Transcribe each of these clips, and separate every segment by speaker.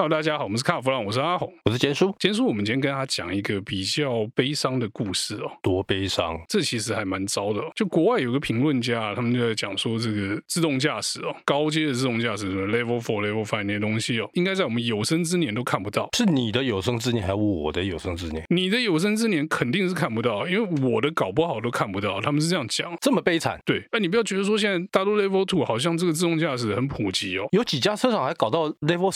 Speaker 1: Hello，大家好，我们是卡弗朗，我是阿红，
Speaker 2: 我是坚叔。
Speaker 1: 坚叔，我们今天跟他讲一个比较悲伤的故事哦。
Speaker 2: 多悲伤？
Speaker 1: 这其实还蛮糟的哦。就国外有个评论家，他们就在讲说，这个自动驾驶哦，高阶的自动驾驶，什么 Level Four、Level Five 那些东西哦，应该在我们有生之年都看不到。
Speaker 2: 是你的有生之年，还是我的有生之年？
Speaker 1: 你的有生之年肯定是看不到，因为我的搞不好都看不到。他们是这样讲，
Speaker 2: 这么悲惨？
Speaker 1: 对。那你不要觉得说现在大多 Level Two 好像这个自动驾驶很普及哦，
Speaker 2: 有几家车厂还搞到 Level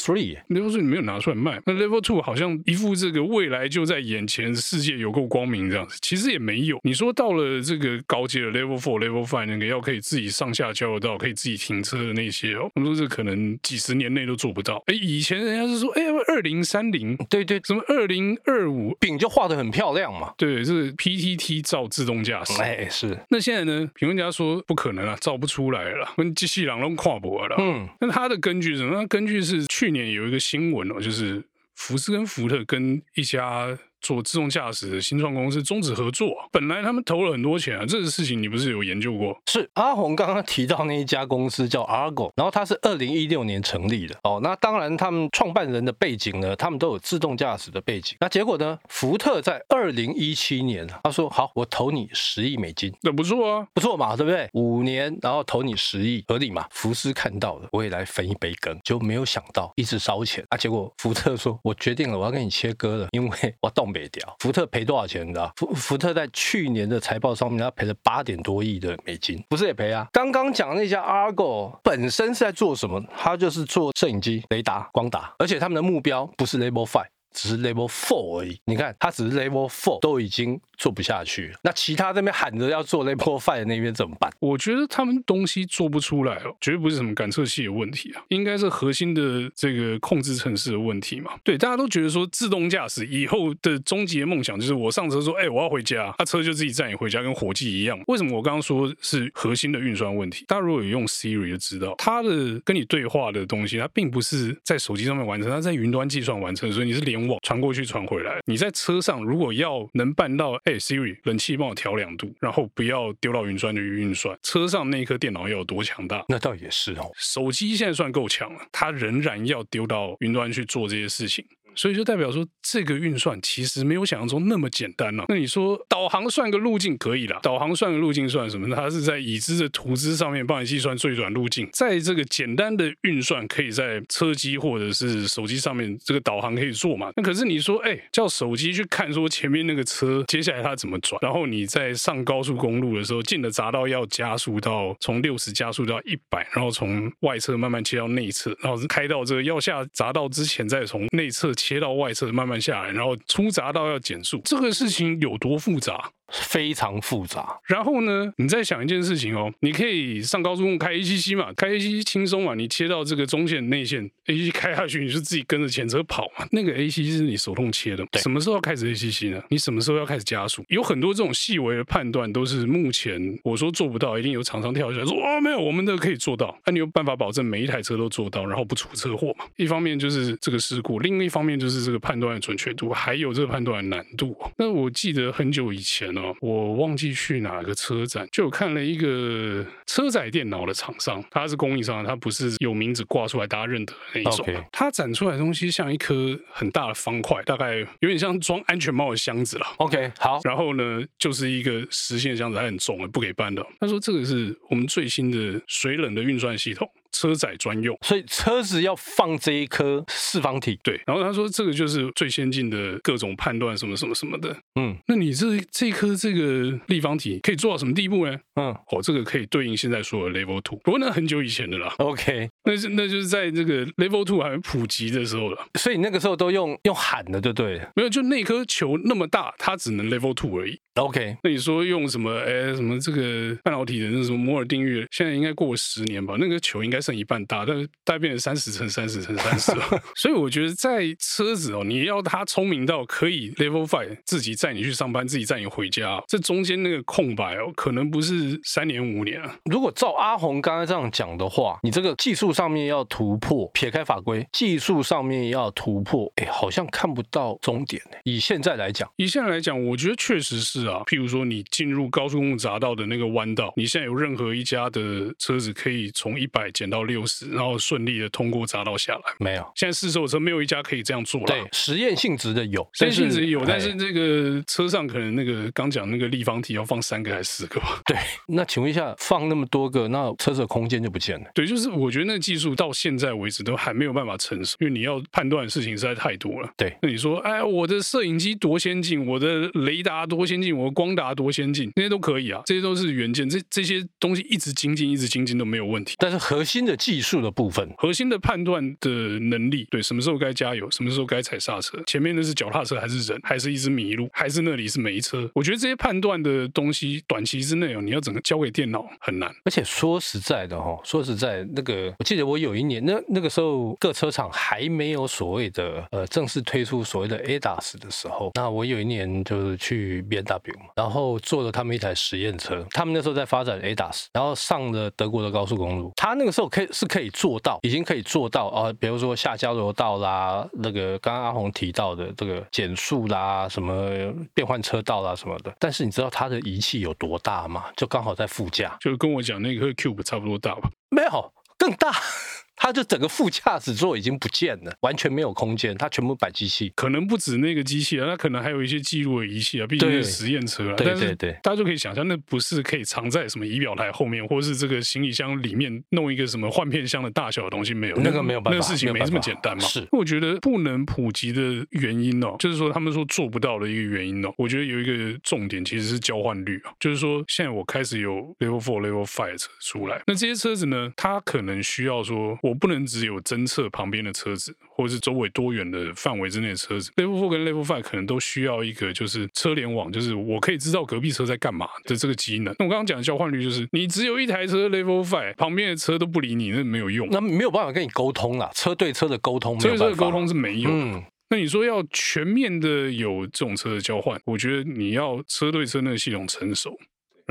Speaker 1: Three 你没有拿出来卖。那 Level Two 好像一副这个未来就在眼前，世界有够光明这样子，其实也没有。你说到了这个高阶的 Level Four、Level Five 那个要可以自己上下交流道、可以自己停车的那些哦，我们说这可能几十年内都做不到。哎，以前人家是说，哎，二零三零，对对，什么二零二五，
Speaker 2: 饼就画的很漂亮嘛。
Speaker 1: 对，是 PTT 造自动驾驶，
Speaker 2: 哎，是。
Speaker 1: 那现在呢？评论家说不可能啊，造不出来了，跟机器人都跨不了。嗯，那他的根据是什么？他根据是去年有一个新闻哦，就是。福斯跟福特跟一家。做自动驾驶的新创公司终止合作，本来他们投了很多钱啊，这个事情你不是有研究过？
Speaker 2: 是阿红刚刚提到那一家公司叫 Argo，然后它是二零一六年成立的哦。那当然，他们创办人的背景呢，他们都有自动驾驶的背景。那结果呢，福特在二零一七年他说好，我投你十亿美金，
Speaker 1: 那不错啊，
Speaker 2: 不错嘛，对不对？五年然后投你十亿，合理嘛？福斯看到了，我也来分一杯羹，就没有想到一直烧钱啊。结果福特说，我决定了，我要跟你切割了，因为我北掉。福特赔多少钱？你知道？福福特在去年的财报上面，他赔了八点多亿的美金，不是也赔啊？刚刚讲的那家 Argo 本身是在做什么？他就是做摄影机、雷达、光达，而且他们的目标不是 Label Five。只是 level four 而已，你看，他只是 level four 都已经做不下去了，那其他那边喊着要做 level five 那边怎么办？
Speaker 1: 我觉得他们东西做不出来哦，绝对不是什么感测器的问题啊，应该是核心的这个控制程式的问题嘛。对，大家都觉得说自动驾驶以后的终极的梦想就是我上车说，哎，我要回家，他车就自己载你回家，跟火计一样。为什么我刚刚说是核心的运算问题？大家如果有用 Siri 就知道，它的跟你对话的东西，它并不是在手机上面完成，它在云端计算完成，所以你是连联网传过去传。回来，你在车上如果要能办到，哎，Siri，冷气帮我调两度，然后不要丢到云端去运算，车上那一颗电脑要有多强大？
Speaker 2: 那倒也是哦，
Speaker 1: 手机现在算够强了，它仍然要丢到云端去做这些事情。所以就代表说，这个运算其实没有想象中那么简单了、那你说导航算个路径可以啦，导航算个路径算什么？它是在已知的图资上面帮你计算最短路径，在这个简单的运算可以在车机或者是手机上面这个导航可以做嘛？那可是你说，哎，叫手机去看说前面那个车接下来它怎么转，然后你在上高速公路的时候进了匝道要加速到从六十加速到一百，然后从外侧慢慢切到内侧，然后开到这个要下匝道之前再从内侧。切到外侧慢慢下来，然后出闸道要减速，这个事情有多复杂？
Speaker 2: 非常复杂。
Speaker 1: 然后呢，你再想一件事情哦，你可以上高速公路开 ACC 嘛，开 ACC 轻松嘛，你切到这个中线内线 ACC 开下去，你就自己跟着前车跑嘛。那个 ACC 是你手动切的，什么时候要开始 ACC 呢？你什么时候要开始加速？有很多这种细微的判断，都是目前我说做不到，一定有厂商跳出来说哦，没有，我们的可以做到。那你有办法保证每一台车都做到，然后不出车祸嘛？一方面就是这个事故，另一方面就是这个判断的准确度，还有这个判断的难度。那我记得很久以前哦。我忘记去哪个车展，就看了一个车载电脑的厂商，他是供应商，他不是有名字挂出来大家认得的那一种。他展出来的东西像一颗很大的方块，大概有点像装安全帽的箱子了。
Speaker 2: OK，好。
Speaker 1: 然后呢，就是一个实心的箱子，还很重，不给搬的。他说这个是我们最新的水冷的运算系统。车载专用，
Speaker 2: 所以车子要放这一颗四方体，
Speaker 1: 对。然后他说这个就是最先进的各种判断，什么什么什么的。
Speaker 2: 嗯，
Speaker 1: 那你这这颗这个立方体可以做到什么地步呢？
Speaker 2: 嗯，
Speaker 1: 哦，这个可以对应现在说的 Level Two，不过那很久以前的啦。
Speaker 2: OK，
Speaker 1: 那是那就是在这个 Level Two 还没普及的时候了。
Speaker 2: 所以那个时候都用用喊的，对不对？
Speaker 1: 没有，就那颗球那么大，它只能 Level Two 而已。
Speaker 2: OK，
Speaker 1: 那你说用什么？哎，什么这个半导体的那什么摩尔定律？现在应该过了十年吧？那个球应该剩一半大，但是大概变成三十乘三十乘三十了。所以我觉得在车子哦，你要它聪明到可以 Level Five 自己载你去上班，自己载你回家，这中间那个空白哦，可能不是三年五年啊。
Speaker 2: 如果照阿红刚才这样讲的话，你这个技术上面要突破，撇开法规，技术上面要突破，哎，好像看不到终点。以现在来讲，
Speaker 1: 以现在来讲，我觉得确实是。是啊，譬如说你进入高速公路匝道的那个弯道，你现在有任何一家的车子可以从一百减到六十，然后顺利的通过匝道下来。
Speaker 2: 没有，
Speaker 1: 现在试售车没有一家可以这样做了。
Speaker 2: 对，实验性质的有，
Speaker 1: 实验性质有，但是这个车上可能那个刚讲那个立方体要放三个还是四个吧？
Speaker 2: 对，那请问一下，放那么多个，那车子的空间就不见了。
Speaker 1: 对，就是我觉得那个技术到现在为止都还没有办法成熟，因为你要判断的事情实在太多了。
Speaker 2: 对，
Speaker 1: 那你说，哎，我的摄影机多先进，我的雷达多先进，我的光达多先进，那些都可以啊，这些都是元件，这这些东西一直精进，一直精进都没有问题。
Speaker 2: 但是核心的技术的部分，
Speaker 1: 核心的判断的能力，对，什么时候该加油，什么时候该踩刹车，前面那是脚踏车还是人，还是一只麋鹿，还是那里是没车？我觉得这些判断的东西，短期之内哦，你要整个交给电脑很难。
Speaker 2: 而且说实在的哈，说实在，那个我记得我有一年，那那个时候各车厂还没有所谓的呃正式推出所谓的 ADAS 的时候，那我有一年就是去 BMW，然后坐了他们一台实验车，他们那时候在发展 ADAS，然后上了德国的高速公路，他那个时候可以是可以做到，已经可以做到啊、呃，比如说下交流道啦，那个刚刚阿红提到的这个减速啦，什么变换车道啦什么的，但是你知道它的仪器有多大吗？就刚好在副驾，
Speaker 1: 就跟我讲那个 Cube 差不多大吧？
Speaker 2: 没有，更大。它就整个副驾驶座已经不见了，完全没有空间，它全部摆机器，
Speaker 1: 可能不止那个机器啊，它可能还有一些记录的仪器啊，毕竟是实验车啊。
Speaker 2: 对对对，
Speaker 1: 大家就可以想象，那不是可以藏在什么仪表台后面，或是这个行李箱里面弄一个什么换片箱的大小的东西没有？
Speaker 2: 那个没有办法，
Speaker 1: 那个事情没这么简单嘛。
Speaker 2: 是，
Speaker 1: 我觉得不能普及的原因哦，就是说他们说做不到的一个原因哦，我觉得有一个重点其实是交换率啊，就是说现在我开始有 Level Four、Level Five 车出来，那这些车子呢，它可能需要说，我不能只有。侦测旁边的车子，或者是周围多远的范围之内的车子，Level Four 跟 Level Five 可能都需要一个就是车联网，就是我可以知道隔壁车在干嘛的这个机能。那我刚刚讲的交换率就是，你只有一台车 Level Five，旁边的车都不理你，那没有用，
Speaker 2: 那没有办法跟你沟通啦，车对车的沟通，
Speaker 1: 车对车的沟通是没有。嗯，那你说要全面的有这种车的交换，我觉得你要车对车那个系统成熟。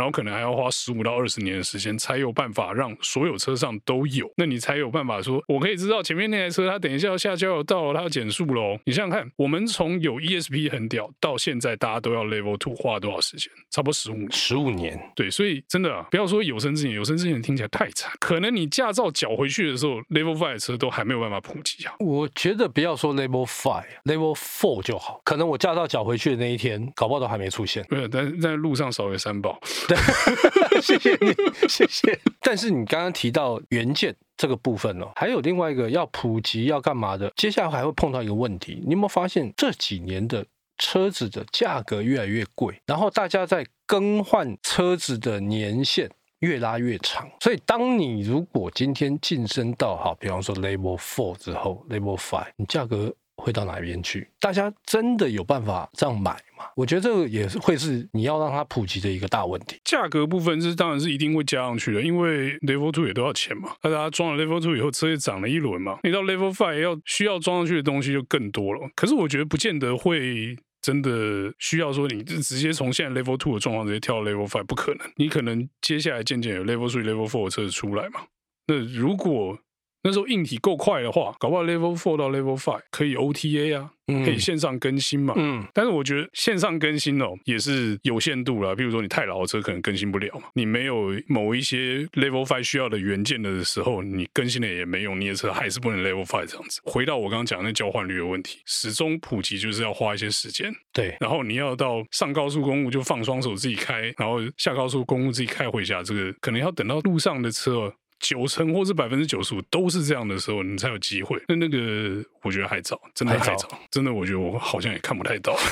Speaker 1: 然后可能还要花十五到二十年的时间，才有办法让所有车上都有。那你才有办法说，我可以知道前面那台车，它等一下要下交流道，它要减速喽。你想想看，我们从有 ESP 很屌到现在，大家都要 Level Two，花了多少时间？差不多十五年。
Speaker 2: 十五年。
Speaker 1: 对，所以真的啊，不要说有生之年，有生之年听起来太惨。可能你驾照缴回去的时候，Level Five 的车都还没有办法普及啊。
Speaker 2: 我觉得不要说 Level Five，Level Four 就好。可能我驾照缴回去的那一天，搞不好都还没出现。
Speaker 1: 对，但是在路上少了三宝。
Speaker 2: 对，谢谢你，谢谢。但是你刚刚提到元件这个部分哦，还有另外一个要普及要干嘛的？接下来还会碰到一个问题，你有没有发现这几年的车子的价格越来越贵，然后大家在更换车子的年限越拉越长。所以当你如果今天晋升到好，比方说 Level Four 之后，Level Five，你价格。会到哪边去？大家真的有办法这样买吗？我觉得这个也是会是你要让它普及的一个大问题。
Speaker 1: 价格部分是当然是一定会加上去的，因为 Level Two 也都要钱嘛。大家装了 Level Two 以后，车也涨了一轮嘛。你到 Level Five 要需要装上去的东西就更多了。可是我觉得不见得会真的需要说你就直接从现在 Level Two 的状况直接跳到 Level Five，不可能。你可能接下来渐渐有 Level Three、Level Four 的车子出来嘛。那如果那时候硬体够快的话，搞不好 Level Four 到 Level Five 可以 OTA 啊，可以线上更新嘛。嗯，但是我觉得线上更新哦也是有限度啦。比如说你太老的车可能更新不了嘛，你没有某一些 Level Five 需要的元件的时候，你更新了也没用，你的车还是不能 Level Five 这样子。回到我刚刚讲的那交换率的问题，始终普及就是要花一些时间。
Speaker 2: 对，
Speaker 1: 然后你要到上高速公路就放双手自己开，然后下高速公路自己开回家，这个可能要等到路上的车。九成或是百分之九十五都是这样的时候，你才有机会。那那个我觉得还早，真的还早，真的我觉得我好像也看不太到。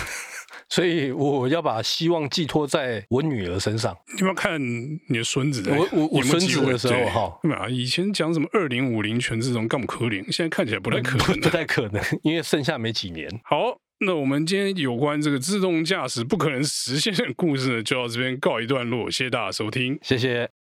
Speaker 2: 所以我要把希望寄托在我女儿身上。
Speaker 1: 你有没有看你的孙子？
Speaker 2: 我我我孙子的时候哈？
Speaker 1: 以前讲什么二零五零全自动，干嘛可怜？现在看起来不太可能，
Speaker 2: 不太可能，因为剩下没几年。
Speaker 1: 好，那我们今天有关这个自动驾驶不可能实现的故事呢，就到这边告一段落。谢谢大家收听，
Speaker 2: 谢谢。